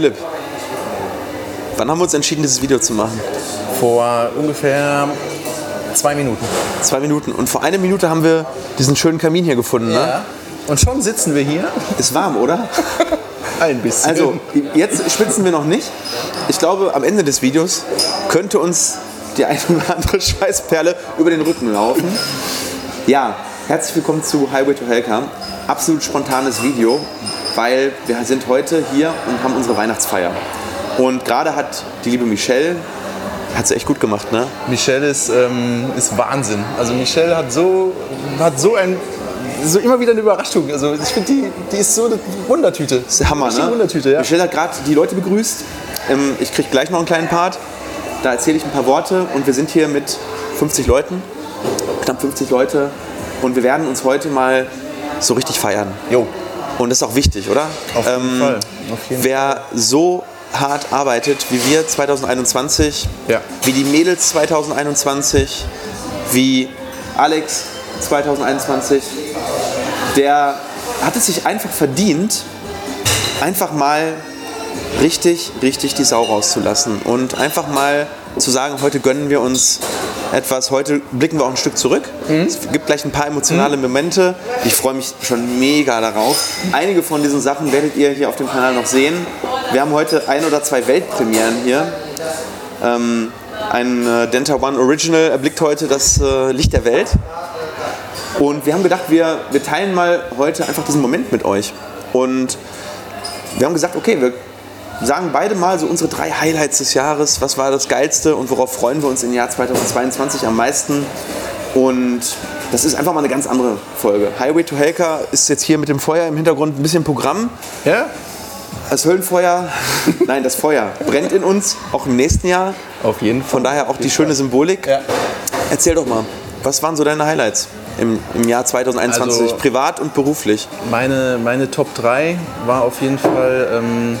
Philipp, wann haben wir uns entschieden, dieses Video zu machen? Vor ungefähr zwei Minuten. Zwei Minuten. Und vor einer Minute haben wir diesen schönen Kamin hier gefunden. Ne? Und schon sitzen wir hier. Ist warm, oder? Ein bisschen. Also, jetzt schwitzen wir noch nicht. Ich glaube, am Ende des Videos könnte uns die eine oder andere Schweißperle über den Rücken laufen. Ja, herzlich willkommen zu Highway to Hellcam. Absolut spontanes Video, weil wir sind heute hier und haben unsere Weihnachtsfeier. Und gerade hat die liebe Michelle, hat sie echt gut gemacht, ne? Michelle ist, ähm, ist Wahnsinn. Also Michelle hat so, hat so ein so immer wieder eine Überraschung. Also ich finde, die, die ist so eine Wundertüte. Das ist Hammer, ne? Wundertüte, ja. Michelle hat gerade die Leute begrüßt. Ähm, ich kriege gleich noch einen kleinen Part. Da erzähle ich ein paar Worte und wir sind hier mit 50 Leuten, knapp 50 Leute. Und wir werden uns heute mal so richtig feiern. Jo. Und das ist auch wichtig, oder? Auf jeden Fall. Auf jeden wer so hart arbeitet wie wir 2021, Ja. wie die Mädels 2021, wie Alex 2021, der hat es sich einfach verdient, einfach mal richtig, richtig die Sau rauszulassen und einfach mal zu sagen, heute gönnen wir uns etwas, heute blicken wir auch ein Stück zurück. Es gibt gleich ein paar emotionale Momente. Ich freue mich schon mega darauf. Einige von diesen Sachen werdet ihr hier auf dem Kanal noch sehen. Wir haben heute ein oder zwei Weltpremieren hier. Ähm, ein äh, Denta One Original erblickt heute das äh, Licht der Welt. Und wir haben gedacht, wir, wir teilen mal heute einfach diesen Moment mit euch. Und wir haben gesagt, okay, wir sagen beide mal so unsere drei Highlights des Jahres. Was war das Geilste und worauf freuen wir uns im Jahr 2022 am meisten? Und das ist einfach mal eine ganz andere Folge. Highway to Helka ist jetzt hier mit dem Feuer im Hintergrund ein bisschen Programm. Ja? Das Höllenfeuer, nein, das Feuer brennt in uns, auch im nächsten Jahr. Auf jeden Fall. Von daher auch die schöne Symbolik. Ja. Erzähl doch mal, was waren so deine Highlights im, im Jahr 2021, Also- privat und beruflich? Meine, meine Top 3 war auf jeden Fall, ähm,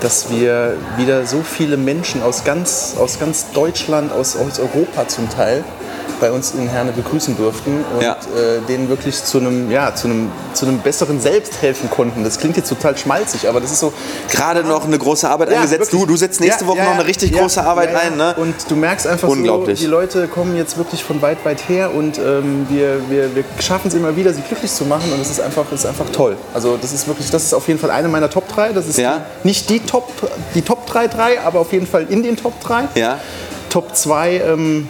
dass wir wieder so viele Menschen aus ganz, aus ganz Deutschland, aus, aus Europa zum Teil, bei uns in Herne begrüßen durften und Ja. äh, denen wirklich zu einem, ja, zu, einem, zu einem besseren Selbst helfen konnten. Das klingt jetzt total schmalzig, aber das ist so, Gerade noch eine große Arbeit Ja, eingesetzt. Du, wirklich. du setzt nächste Woche noch eine richtig große Arbeit ein. Ne? Und du merkst einfach Unglaublich. so, die Leute kommen jetzt wirklich von weit, weit her und ähm, wir, wir, wir schaffen es immer wieder, sie glücklich zu machen und es ist einfach, ist einfach toll. Also das ist wirklich, das ist auf jeden Fall eine meiner Top 3. Das ist nicht die Top, die Top 3, 3, aber auf jeden Fall in den Top 3. Ja. Top 2, ähm,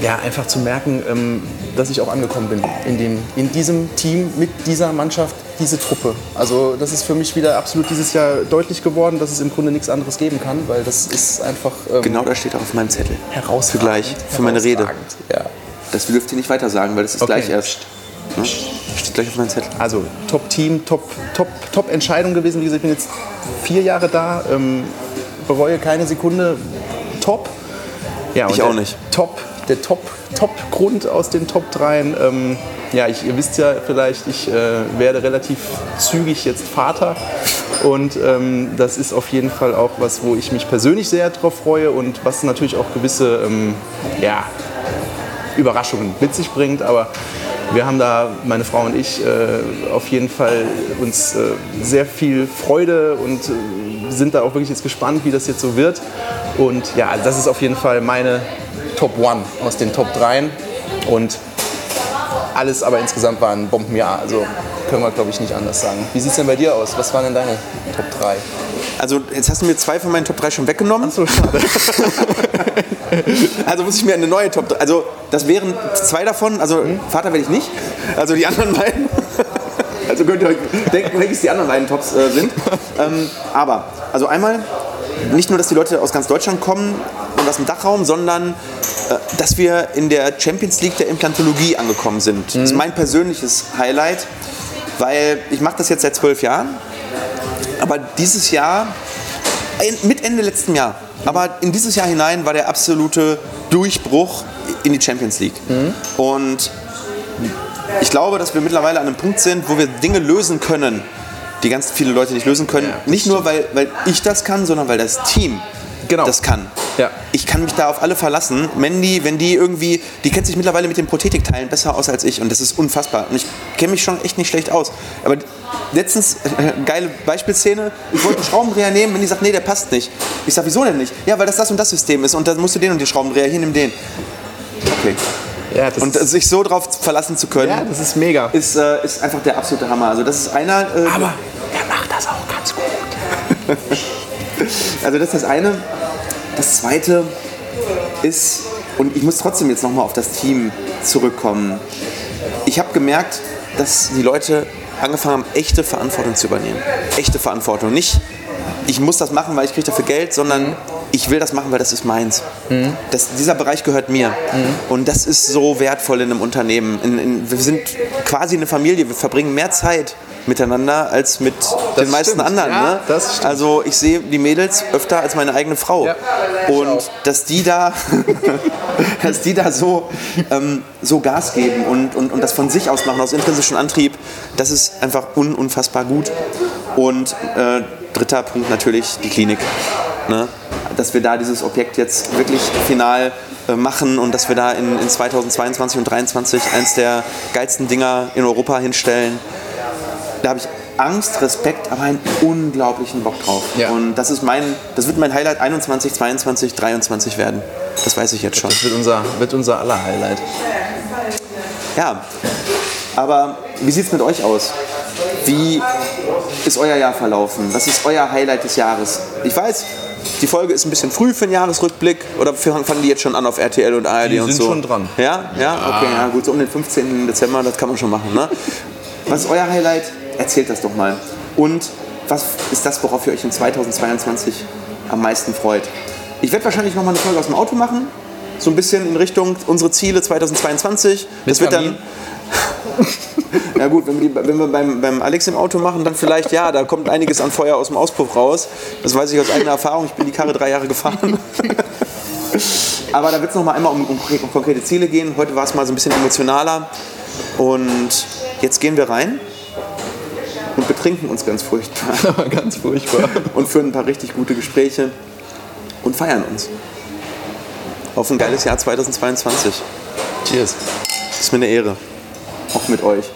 ja, einfach zu merken, ähm, dass ich auch angekommen bin in, dem, in diesem Team, mit dieser Mannschaft, diese Truppe. Also das ist für mich wieder absolut dieses Jahr deutlich geworden, dass es im Grunde nichts anderes geben kann, weil das ist einfach ähm, Genau das steht auch auf meinem Zettel. herausragend. Für gleich, für meine Rede. Ja. Das dürft ihr nicht weiter sagen, weil das ist Okay. gleich erst. Ne? Steht gleich auf meinem Zettel. Also Top-Team, Top, Top, Top Entscheidung gewesen. Wie gesagt, ich bin jetzt vier Jahre da, ähm, bereue keine Sekunde. Top. Ja, Ich auch nicht. Top, der Top, Top aus den Top 3. Ähm, ja, ich, ihr wisst ja vielleicht, ich äh, werde relativ zügig jetzt Vater. Und ähm, das ist auf jeden Fall auch was, wo ich mich persönlich sehr drauf freue und was natürlich auch gewisse ähm, ja, Überraschungen mit sich bringt. Aber wir haben da, meine Frau und ich, äh, auf jeden Fall uns äh, sehr viel Freude und äh, sind da auch wirklich jetzt gespannt, wie das jetzt so wird. Und ja, das ist auf jeden Fall meine Top One aus den Top 3. Und alles aber insgesamt war ein Bombenjahr. Also können wir, glaube ich, nicht anders sagen. Wie sieht es denn bei dir aus? Was waren denn deine Top 3? Also, jetzt hast du mir zwei von meinen Top 3 schon weggenommen. So schade. Also muss ich mir eine neue Top 3. Also, das wären zwei davon. Also, Vater werde ich nicht. Also, die anderen beiden. Also, könnt ihr euch denken, welches die anderen beiden Tops äh, sind. Ähm, aber, also einmal, nicht nur, dass die Leute aus ganz Deutschland kommen und aus dem Dachraum, sondern dass wir in der Champions League der Implantologie angekommen sind. Das ist mein persönliches Highlight, weil ich mache das jetzt seit zwölf Jahren. Aber dieses Jahr, mit Ende letzten Jahr, aber in dieses Jahr hinein war der absolute Durchbruch in die Champions League. Und ich glaube, dass wir mittlerweile an einem Punkt sind, wo wir Dinge lösen können, die ganz viele Leute nicht lösen können. nicht nur, weil, weil ich das kann, sondern weil das Team Genau. das kann. Ja. Ich kann mich da auf alle verlassen. Mandy, wenn die irgendwie, die kennt sich mittlerweile mit den Prothetikteilen besser aus als ich und das ist unfassbar. Und ich kenne mich schon echt nicht schlecht aus. Aber letztens, äh, geile Beispielszene, ich wollte einen Schraubendreher nehmen, wenn die sagt, nee, der passt nicht. Ich sag, wieso denn nicht? Ja, weil das das und das System ist und dann musst du den und den Schraubendreher, hier nimm den. Okay. Ja, das, Und sich so drauf verlassen zu können, ja, das ist mega. ist, äh, ist einfach der absolute Hammer. Also das ist einer. Äh, Aber er macht das auch ganz gut. Also das ist das eine. Das zweite ist, und ich muss trotzdem jetzt nochmal auf das Team zurückkommen. Ich habe gemerkt, dass die Leute angefangen haben, echte Verantwortung zu übernehmen. Echte Verantwortung. Nicht, ich muss das machen, weil ich kriege dafür Geld, sondern ich will das machen, weil das ist meins. Das, dieser Bereich gehört mir. Und das ist so wertvoll in einem Unternehmen. In, in, wir sind quasi eine Familie. Wir verbringen mehr Zeit miteinander als mit den meisten stimmt. anderen. Ja, ne? das stimmt. Also ich sehe die Mädels öfter als meine eigene Frau. Ja, und dass die da, dass die da so, ähm, so Gas geben und, und, und das von sich aus machen, aus intrinsischem Antrieb, das ist einfach un, unfassbar gut. Und äh, dritter Punkt natürlich die Klinik. Ne? Dass wir da dieses Objekt jetzt wirklich final äh, machen und dass wir da in, in 2022 und 2023 eins der geilsten Dinger in Europa hinstellen. Da habe ich Angst, Respekt, aber einen unglaublichen Bock drauf. Ja. Und das ist mein, das wird mein Highlight 21, 22, 23 werden. Das weiß ich jetzt schon. Das wird unser, wird unser aller Highlight. Ja, aber wie sieht es mit euch aus? Wie ist euer Jahr verlaufen? Was ist euer Highlight des Jahres? Ich weiß, die Folge ist ein bisschen früh für einen Jahresrückblick. Oder fangen die jetzt schon an auf RTL und ARD Die und sind so? schon dran. Ja, ja, okay, ja, gut, so um den 15. Dezember, das kann man schon machen. Ne? Was ist euer Highlight? Erzählt das doch mal. Und was ist das, worauf ihr euch in 2022 am meisten freut? Ich werde wahrscheinlich noch mal eine Folge aus dem Auto machen. So ein bisschen in Richtung unsere Ziele 2022. Das wird dann. Na gut, wenn wir, die, wenn wir beim, beim Alex im Auto machen, dann vielleicht ja, da kommt einiges an Feuer aus dem Auspuff raus. Das weiß ich aus eigener Erfahrung. Ich bin die Karre drei Jahre gefahren. Aber da wird es noch mal einmal um, um, um konkrete Ziele gehen. Heute war es mal so ein bisschen emotionaler. Und jetzt gehen wir rein und betrinken uns ganz furchtbar Ganz furchtbar. und führen ein paar richtig gute Gespräche und feiern uns. Auf ein geiles Jahr 2022. Cheers. Ist mir eine Ehre. Auch mit euch.